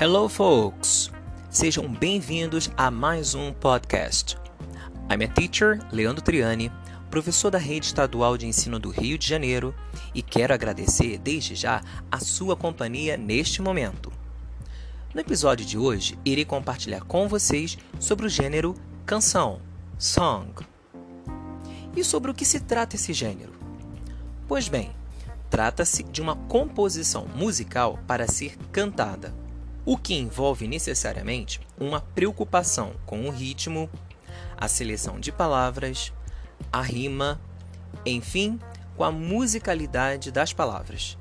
Hello, folks! Sejam bem-vindos a mais um podcast. I'm a teacher, Leandro Triani, professor da Rede Estadual de Ensino do Rio de Janeiro, e quero agradecer desde já a sua companhia neste momento. No episódio de hoje, irei compartilhar com vocês sobre o gênero canção, song. E sobre o que se trata esse gênero? Pois bem, trata-se de uma composição musical para ser cantada, o que envolve necessariamente uma preocupação com o ritmo, a seleção de palavras, a rima, enfim, com a musicalidade das palavras.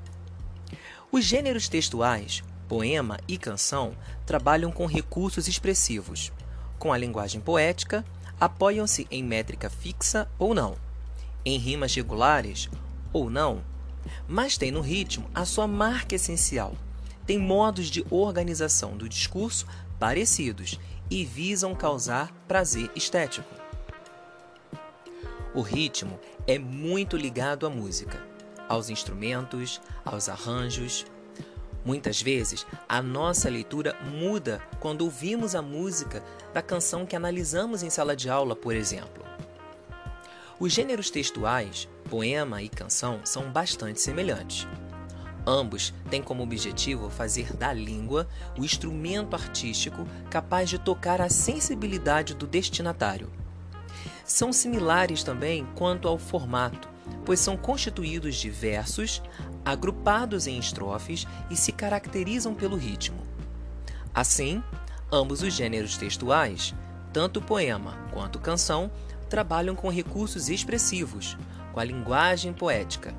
Os gêneros textuais, poema e canção, trabalham com recursos expressivos. Com a linguagem poética, apoiam-se em métrica fixa ou não, em rimas regulares ou não, mas têm no ritmo a sua marca essencial. Tem modos de organização do discurso parecidos e visam causar prazer estético. O ritmo é muito ligado à música, aos instrumentos, aos arranjos. Muitas vezes, a nossa leitura muda quando ouvimos a música da canção que analisamos em sala de aula, por exemplo. Os gêneros textuais, poema e canção, são bastante semelhantes. Ambos têm como objetivo fazer da língua o instrumento artístico capaz de tocar a sensibilidade do destinatário. São similares também quanto ao formato, pois são constituídos de versos agrupados em estrofes e se caracterizam pelo ritmo. Assim, ambos os gêneros textuais, tanto poema quanto canção, trabalham com recursos expressivos, com a linguagem poética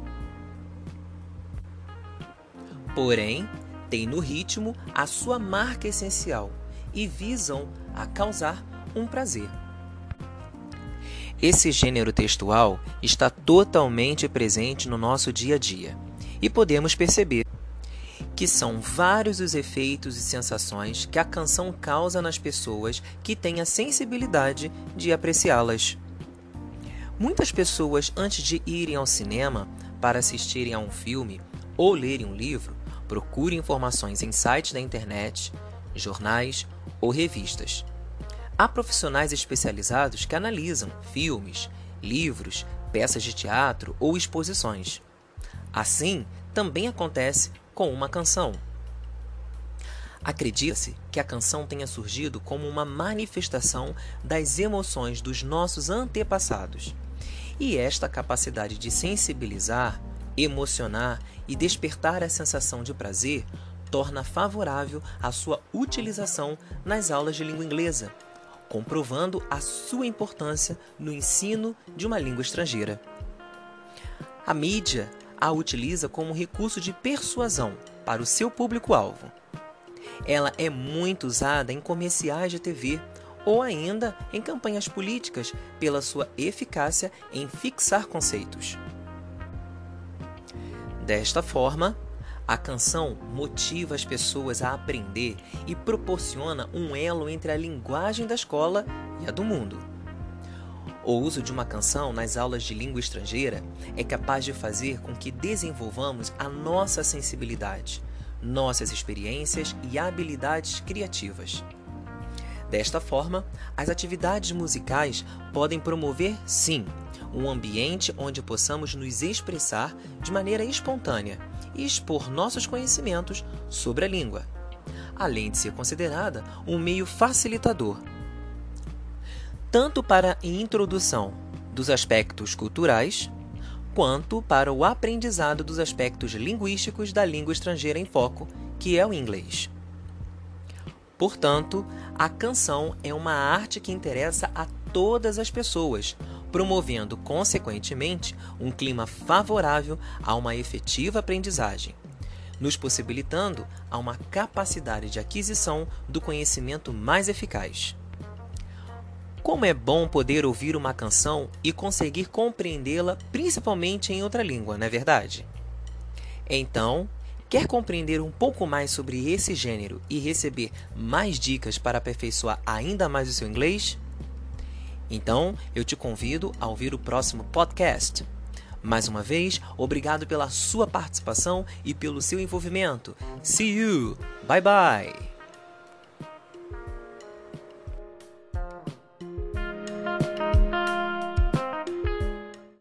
Porém, tem no ritmo a sua marca essencial e visam a causar um prazer. Esse gênero textual está totalmente presente no nosso dia a dia e podemos perceber que são vários os efeitos e sensações que a canção causa nas pessoas que têm a sensibilidade de apreciá-las. Muitas pessoas, antes de irem ao cinema para assistirem a um filme ou lerem um livro, Procure informações em sites da internet, jornais ou revistas. Há profissionais especializados que analisam filmes, livros, peças de teatro ou exposições. Assim, também acontece com uma canção. Acredita-se que a canção tenha surgido como uma manifestação das emoções dos nossos antepassados. E esta capacidade de sensibilizar emocionar e despertar a sensação de prazer torna favorável a sua utilização nas aulas de língua inglesa, comprovando a sua importância no ensino de uma língua estrangeira. A mídia a utiliza como recurso de persuasão para o seu público-alvo. Ela é muito usada em comerciais de TV ou ainda em campanhas políticas pela sua eficácia em fixar conceitos. Desta forma, a canção motiva as pessoas a aprender e proporciona um elo entre a linguagem da escola e a do mundo. O uso de uma canção nas aulas de língua estrangeira é capaz de fazer com que desenvolvamos a nossa sensibilidade, nossas experiências e habilidades criativas. Desta forma, as atividades musicais podem promover, sim, um ambiente onde possamos nos expressar de maneira espontânea e expor nossos conhecimentos sobre a língua, além de ser considerada um meio facilitador, tanto para a introdução dos aspectos culturais, quanto para o aprendizado dos aspectos linguísticos da língua estrangeira em foco, que é o inglês. Portanto, a canção é uma arte que interessa a todas as pessoas, promovendo, consequentemente, um clima favorável a uma efetiva aprendizagem, nos possibilitando a uma capacidade de aquisição do conhecimento mais eficaz. Como é bom poder ouvir uma canção e conseguir compreendê-la, principalmente em outra língua, não é verdade? Então, quer compreender um pouco mais sobre esse gênero e receber mais dicas para aperfeiçoar ainda mais o seu inglês? Então, eu te convido a ouvir o próximo podcast. Mais uma vez, obrigado pela sua participação e pelo seu envolvimento. See you. Bye bye.